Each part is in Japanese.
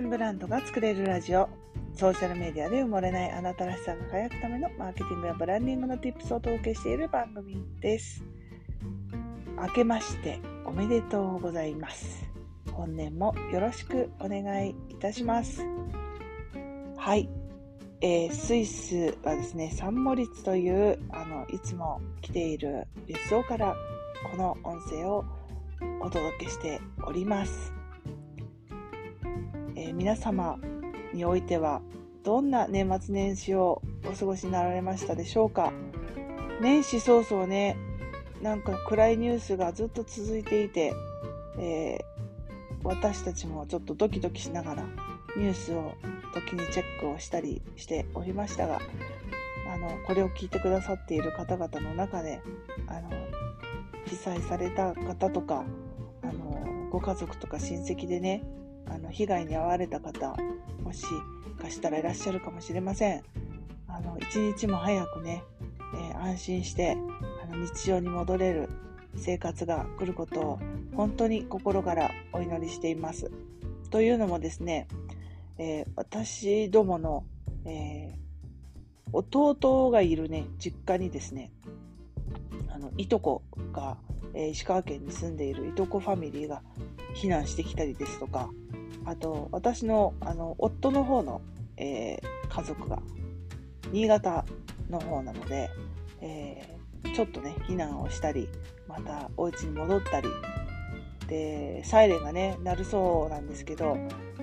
分ブランドが作れるラジオ。ソーシャルメディアで埋もれないあなたらしさが輝くためのマーケティングやブランディングの tips をお届けしている番組です。明けましておめでとうございます。本年もよろしくお願いいたします。はい、えー、スイスはですねサンモリッツというあのいつも来ている別荘からこの音声をお届けしております。えー、皆様においてはどんな年末年始をお過ごしになられましたでしょうか？年始早々ねなんか暗いニュースがずっと続いていて、えー、私たちもちょっとドキドキしながらニュースを時にチェックをしたりしておりましたがあのこれを聞いてくださっている方々の中であの被災された方とかあのご家族とか親戚でねあの被害に遭われた方もしかしたらいらっしゃるかもしれません。あの一日も早くね、えー、安心してあの日常に戻れる生活が来ることを本当に心からお祈りしています。というのもですね、えー、私どもの、えー、弟がいるね実家にですねあのいとこが、え、石川県に住んでいるいとこファミリーが避難してきたりですとかあと、私の、あの、夫の方の、えー、家族が、新潟の方なので、えー、ちょっとね、避難をしたり、またお家に戻ったり、で、サイレンがね、鳴るそうなんですけど、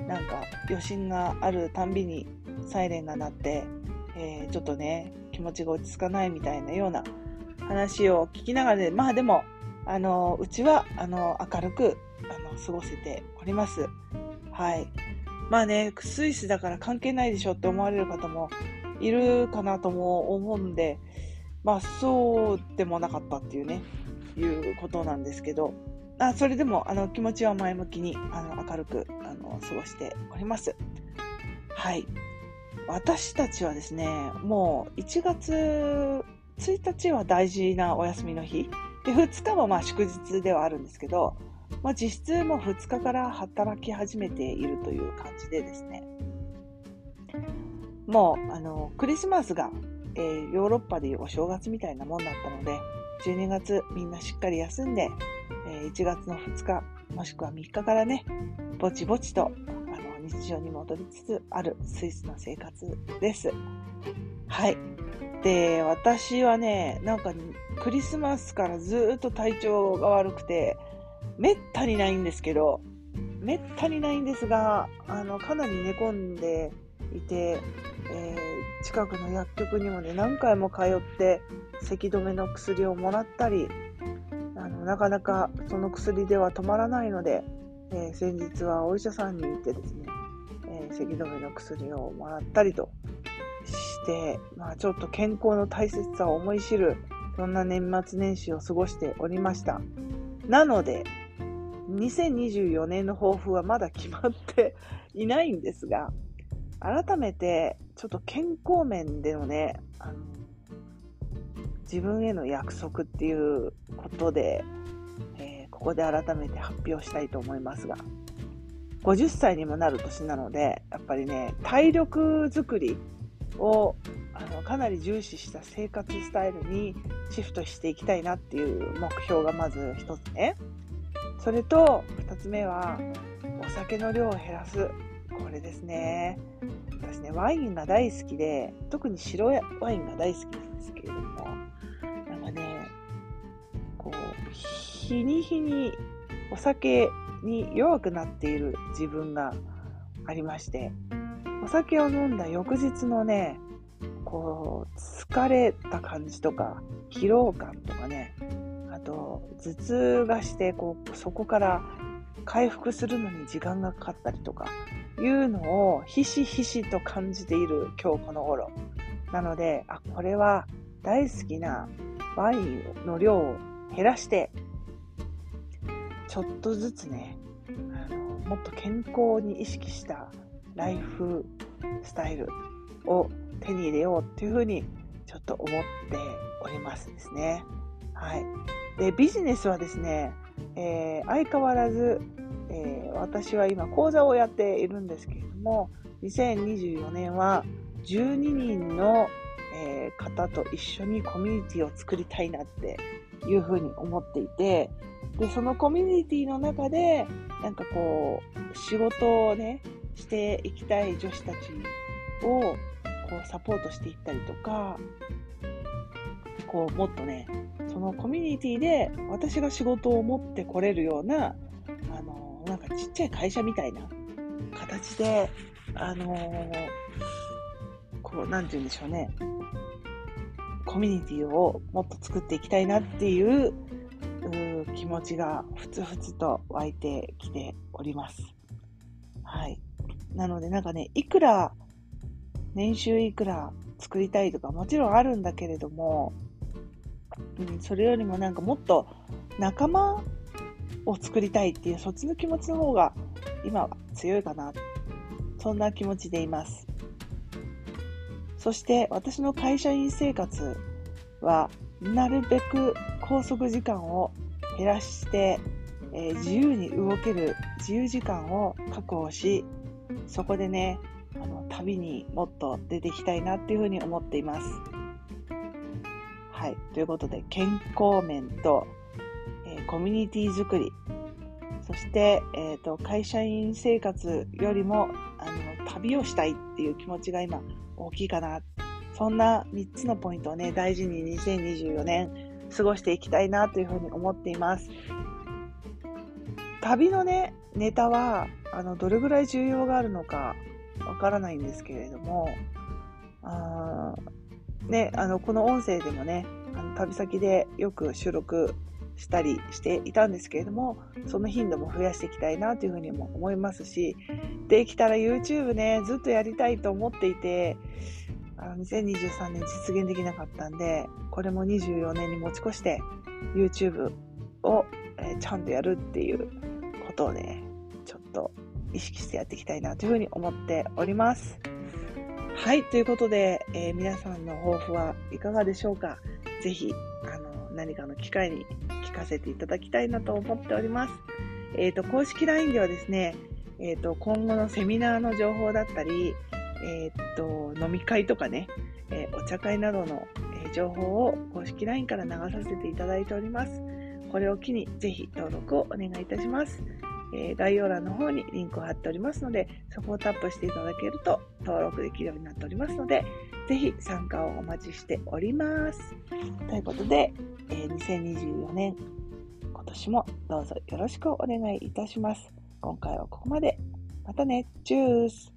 なんか余震があるたんびにサイレンが鳴って、えー、ちょっとね、気持ちが落ち着かないみたいなような話を聞きながらで、まあでも、あの、うちは、あの、明るく、あの、過ごせております。はい。まあね、スイスだから関係ないでしょって思われる方もいるかなとも思うんで、まあそうでもなかったっていうね、いうことなんですけど、あそれでもあの気持ちは前向きにあの明るくあの過ごしております。はい。私たちはですね、もう1月1日は大事なお休みの日、で2日はまあ祝日ではあるんですけど、まあ、実質も2日から働き始めているという感じでですね、もうあのクリスマスが、えー、ヨーロッパでいうお正月みたいなもんだったので、12月みんなしっかり休んで、えー、1月の2日もしくは3日からね、ぼちぼちとあの日常に戻りつつあるスイスの生活です。はい。で、私はね、なんかクリスマスからずっと体調が悪くて、めったにないんですけど、めったにないんですが、あの、かなり寝込んでいて、えー、近くの薬局にもね、何回も通って、咳止めの薬をもらったり、あのなかなかその薬では止まらないので、えー、先日はお医者さんに行ってですね、えー、咳止めの薬をもらったりとして、まあ、ちょっと健康の大切さを思い知る、そんな年末年始を過ごしておりました。なので、2024年の抱負はまだ決まっていないんですが、改めてちょっと健康面でのね、あの自分への約束っていうことで、えー、ここで改めて発表したいと思いますが、50歳にもなる年なので、やっぱりね、体力づくりをあのかなり重視した生活スタイルにシフトしていきたいなっていう目標がまず一つね。それと2つ目はお酒の量を減らす。これですね。私ねワインが大好きで特に白ワインが大好きなんですけれどもなんかねこう日に日にお酒に弱くなっている自分がありましてお酒を飲んだ翌日のねこう疲れた感じとか疲労感とかねと頭痛がしてこうそこから回復するのに時間がかかったりとかいうのをひしひしと感じている今日この頃なのであこれは大好きなワインの量を減らしてちょっとずつねあのもっと健康に意識したライフスタイルを手に入れようっていうふうにちょっと思っておりますですね。はい。でビジネスはですね、えー、相変わらず、えー、私は今講座をやっているんですけれども、2024年は12人の、えー、方と一緒にコミュニティを作りたいなっていうふうに思っていて、で、そのコミュニティの中で、なんかこう、仕事をね、していきたい女子たちを、こう、サポートしていったりとか、こう、もっとね、そのコミュニティで私が仕事を持ってこれるような、あの、なんかちっちゃい会社みたいな形で、あの、こう、なんて言うんでしょうね。コミュニティをもっと作っていきたいなっていう気持ちがふつふつと湧いてきております。はい。なのでなんかね、いくら、年収いくら作りたいとかもちろんあるんだけれども、うん、それよりもなんかもっと仲間を作りたいっていうそっちの気持ちの方が今は強いかな。そんな気持ちでいます。そして私の会社員生活はなるべく拘束時間を減らして、えー、自由に動ける自由時間を確保し、そこでね、あの旅にもっと出ていきたいなっていうふうに思っています。はい。ということで、健康面と、えー、コミュニティ作り、そして、えーと、会社員生活よりもあの旅をしたいっていう気持ちが今大きいかな。そんな3つのポイントをね、大事に2024年過ごしていきたいなというふうに思っています。旅のね、ネタは、あの、どれぐらい重要があるのかわからないんですけれども、ね、あの、この音声でもね、あの旅先でよく収録したりしていたんですけれども、その頻度も増やしていきたいなというふうにも思いますし、できたら YouTube ね、ずっとやりたいと思っていて、あの2023年実現できなかったんで、これも24年に持ち越して YouTube を、えー、ちゃんとやるっていうことをね、ちょっと意識してやっていきたいなというふうに思っております。はい、ということで、えー、皆さんの抱負はいかがでしょうか？ぜひ、あの、何かの機会に聞かせていただきたいなと思っております。えっ、ー、と、公式 LINE ではですね、えっ、ー、と、今後のセミナーの情報だったり、えっ、と、飲み会とかね、えお茶会などの、え情報を公式 LINE から流させていただいております。これを機にぜひ登録をお願いいたします。えー、概要欄の方にリンクを貼っておりますので、そこをタップしていただけると登録できるようになっておりますので、ぜひ参加をお待ちしております。ということで、えー、2024年、今年もどうぞよろしくお願いいたします。今回はここまで。またね。チュース